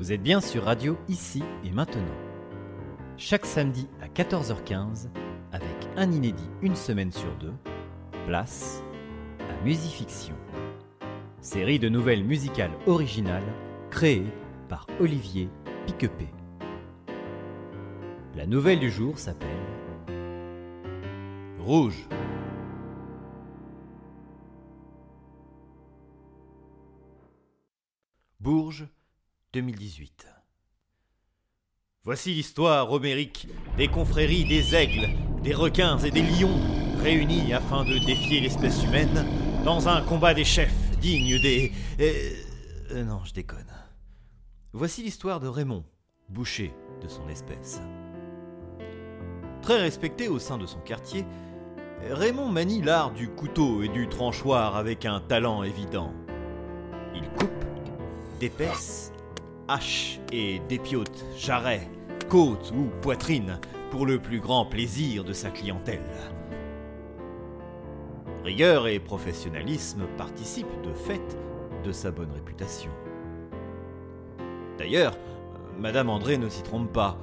Vous êtes bien sur Radio Ici et Maintenant. Chaque samedi à 14h15, avec un inédit une semaine sur deux, place à Musifiction. Série de nouvelles musicales originales créées par Olivier Piquepé. La nouvelle du jour s'appelle Rouge. Bourges, 2018. Voici l'histoire homérique des confréries des aigles, des requins et des lions, réunis afin de défier l'espèce humaine dans un combat des chefs digne des... Euh, euh, non, je déconne. Voici l'histoire de Raymond, boucher de son espèce. Très respecté au sein de son quartier, Raymond manie l'art du couteau et du tranchoir avec un talent évident. Il coupe, d'épaisse, hache et dépiote, jarret, côte ou poitrine pour le plus grand plaisir de sa clientèle. Rigueur et professionnalisme participent de fait de sa bonne réputation. D'ailleurs, Madame André ne s'y trompe pas,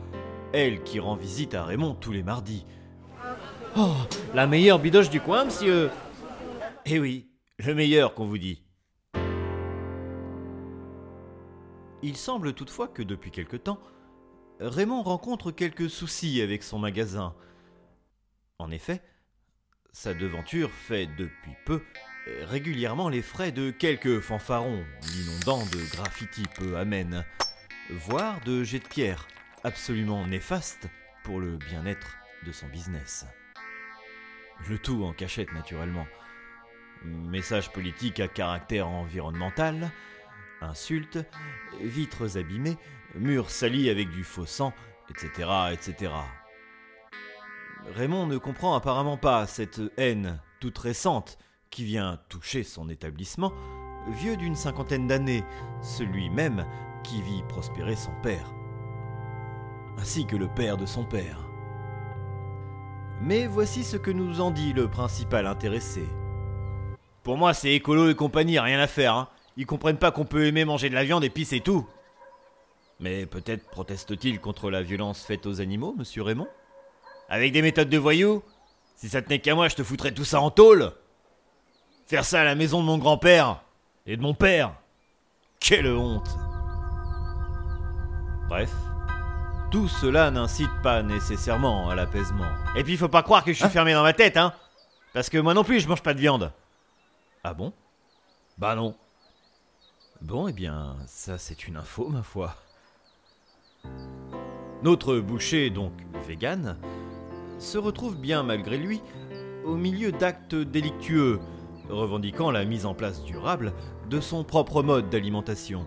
elle qui rend visite à Raymond tous les mardis. Oh, la meilleure bidoche du coin, monsieur Eh oui, le meilleur qu'on vous dit. Il semble toutefois que depuis quelque temps, Raymond rencontre quelques soucis avec son magasin. En effet, sa devanture fait depuis peu régulièrement les frais de quelques fanfarons, l'inondant de graffitis peu amènes, voire de jets de pierre absolument néfastes pour le bien-être de son business. Le tout en cachette naturellement. Message politique à caractère environnemental, insultes, vitres abîmées, murs salis avec du faux sang, etc., etc. Raymond ne comprend apparemment pas cette haine toute récente qui vient toucher son établissement, vieux d'une cinquantaine d'années, celui même qui vit prospérer son père, ainsi que le père de son père. Mais voici ce que nous en dit le principal intéressé. Pour moi, c'est écolo et compagnie, rien à faire. Hein. Ils comprennent pas qu'on peut aimer manger de la viande et puis c'est tout. Mais peut-être proteste-t-il contre la violence faite aux animaux, monsieur Raymond? Avec des méthodes de voyous? Si ça tenait qu'à moi, je te foutrais tout ça en tôle Faire ça à la maison de mon grand-père et de mon père Quelle honte Bref, tout cela n'incite pas nécessairement à l'apaisement. Et puis il faut pas croire que je suis ah. fermé dans ma tête, hein Parce que moi non plus je mange pas de viande. Ah bon? Bah non. Bon, eh bien, ça c'est une info, ma foi. Notre boucher, donc vegan, se retrouve bien malgré lui au milieu d'actes délictueux, revendiquant la mise en place durable de son propre mode d'alimentation.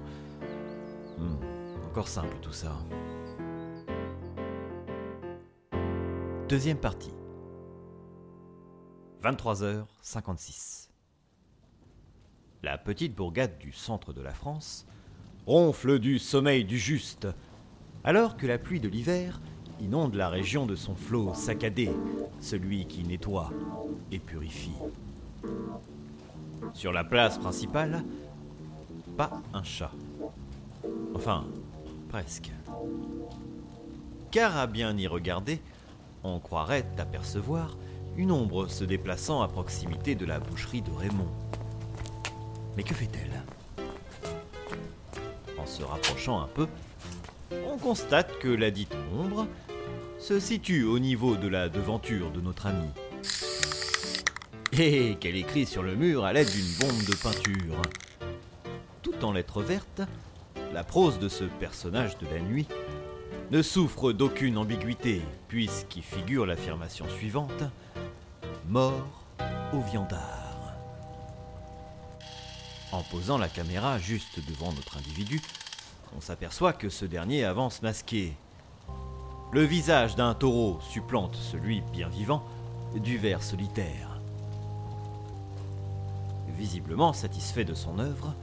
Hmm, encore simple tout ça. Deuxième partie. 23h56. La petite bourgade du centre de la France ronfle du sommeil du juste, alors que la pluie de l'hiver inonde la région de son flot saccadé, celui qui nettoie et purifie. Sur la place principale, pas un chat. Enfin, presque. Car à bien y regarder, on croirait apercevoir une ombre se déplaçant à proximité de la boucherie de Raymond. Mais que fait-elle? En se rapprochant un peu, on constate que la dite ombre se situe au niveau de la devanture de notre ami. Et qu'elle écrit sur le mur à l'aide d'une bombe de peinture. Tout en lettres vertes, la prose de ce personnage de la nuit ne souffre d'aucune ambiguïté, puisqu'il figure l'affirmation suivante Mort au viandard. En posant la caméra juste devant notre individu, on s'aperçoit que ce dernier avance masqué. Le visage d'un taureau supplante celui bien vivant du ver solitaire. Visiblement satisfait de son œuvre,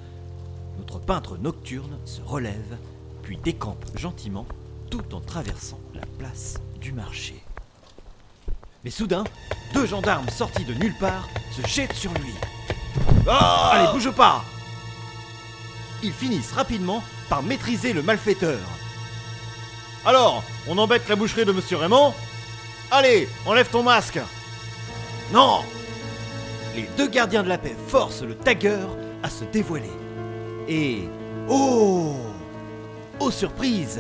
notre peintre nocturne se relève, puis décampe gentiment tout en traversant la place du marché. Mais soudain, deux gendarmes sortis de nulle part se jettent sur lui. Ah Allez, bouge pas. Ils finissent rapidement par maîtriser le malfaiteur. Alors, on embête la boucherie de Monsieur Raymond. Allez, enlève ton masque. Non. Les deux gardiens de la paix forcent le tagger à se dévoiler. Et... Oh Oh surprise.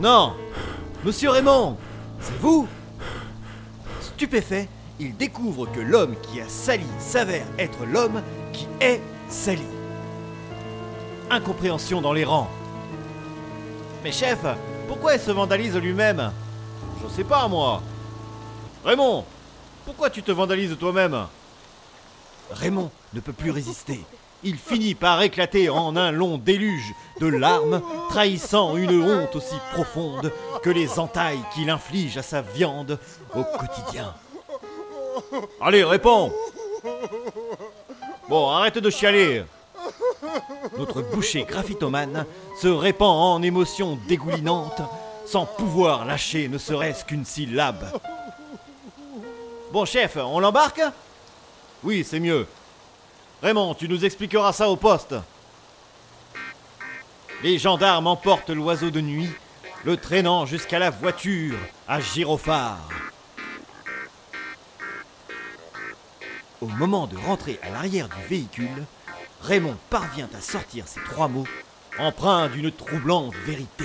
Non. Monsieur Raymond C'est vous. Stupéfait, il découvre que l'homme qui a sali s'avère être l'homme qui est sali. Incompréhension dans les rangs. Mais chef, pourquoi il se vandalise lui-même? Je sais pas moi. Raymond, pourquoi tu te vandalises toi-même? Raymond ne peut plus résister. Il finit par éclater en un long déluge de larmes, trahissant une honte aussi profonde que les entailles qu'il inflige à sa viande au quotidien. Allez, réponds Bon, arrête de chialer Notre boucher graphitomane se répand en émotions dégoulinantes, sans pouvoir lâcher ne serait-ce qu'une syllabe. Bon, chef, on l'embarque? Oui, c'est mieux. Raymond, tu nous expliqueras ça au poste. Les gendarmes emportent l'oiseau de nuit, le traînant jusqu'à la voiture à gyrophare. Au moment de rentrer à l'arrière du véhicule, Raymond parvient à sortir ces trois mots, empreints d'une troublante vérité.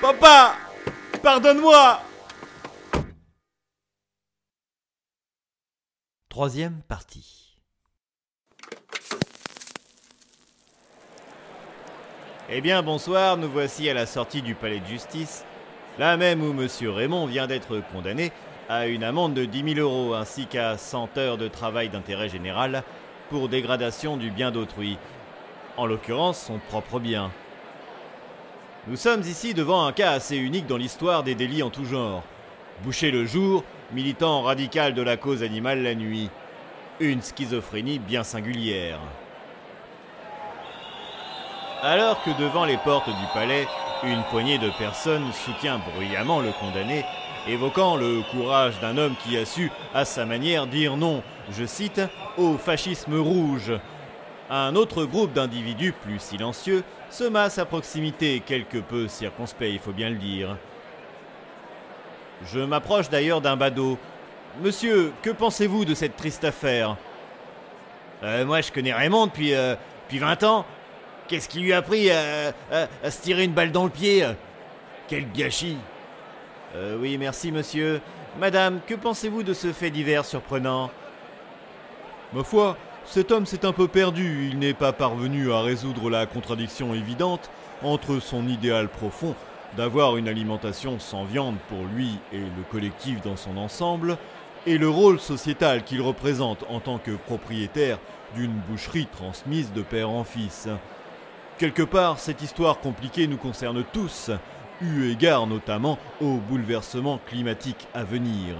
Papa Pardonne-moi Troisième partie. Eh bien, bonsoir, nous voici à la sortie du palais de justice, là même où Monsieur Raymond vient d'être condamné à une amende de 10 000 euros ainsi qu'à 100 heures de travail d'intérêt général pour dégradation du bien d'autrui, en l'occurrence son propre bien. Nous sommes ici devant un cas assez unique dans l'histoire des délits en tout genre. Boucher le jour, militant radical de la cause animale la nuit. Une schizophrénie bien singulière. Alors que devant les portes du palais, une poignée de personnes soutient bruyamment le condamné évoquant le courage d'un homme qui a su, à sa manière, dire non, je cite, au fascisme rouge. Un autre groupe d'individus plus silencieux se masse à proximité, quelque peu circonspect, il faut bien le dire. Je m'approche d'ailleurs d'un badaud. Monsieur, que pensez-vous de cette triste affaire? Euh, Moi, je connais Raymond depuis, euh, depuis 20 ans. Qu'est-ce qui lui a pris à se tirer une balle dans le pied? Quel gâchis euh, oui, merci, monsieur. Madame, que pensez-vous de ce fait divers surprenant Ma foi, cet homme s'est un peu perdu. Il n'est pas parvenu à résoudre la contradiction évidente entre son idéal profond d'avoir une alimentation sans viande pour lui et le collectif dans son ensemble, et le rôle sociétal qu'il représente en tant que propriétaire d'une boucherie transmise de père en fils. Quelque part, cette histoire compliquée nous concerne tous, eu égard notamment au bouleversement climatique à venir.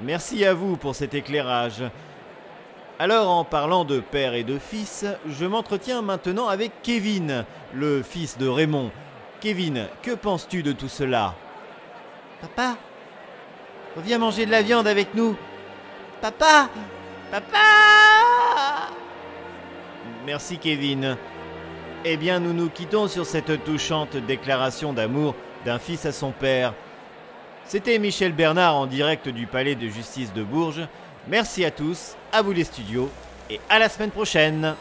Merci à vous pour cet éclairage. Alors en parlant de père et de fils, je m'entretiens maintenant avec Kevin, le fils de Raymond. Kevin, que penses-tu de tout cela? Papa Reviens manger de la viande avec nous. Papa Papa Merci Kevin. Eh bien, nous nous quittons sur cette touchante déclaration d'amour d'un fils à son père. C'était Michel Bernard en direct du Palais de justice de Bourges. Merci à tous, à vous les studios, et à la semaine prochaine.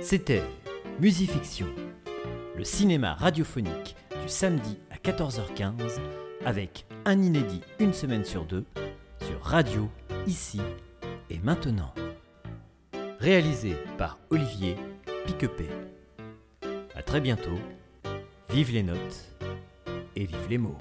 C'était Musifiction, le cinéma radiophonique du samedi à 14h15 avec un inédit une semaine sur deux sur Radio ici et maintenant. Réalisé par Olivier Piquepé. A très bientôt. Vive les notes et vive les mots.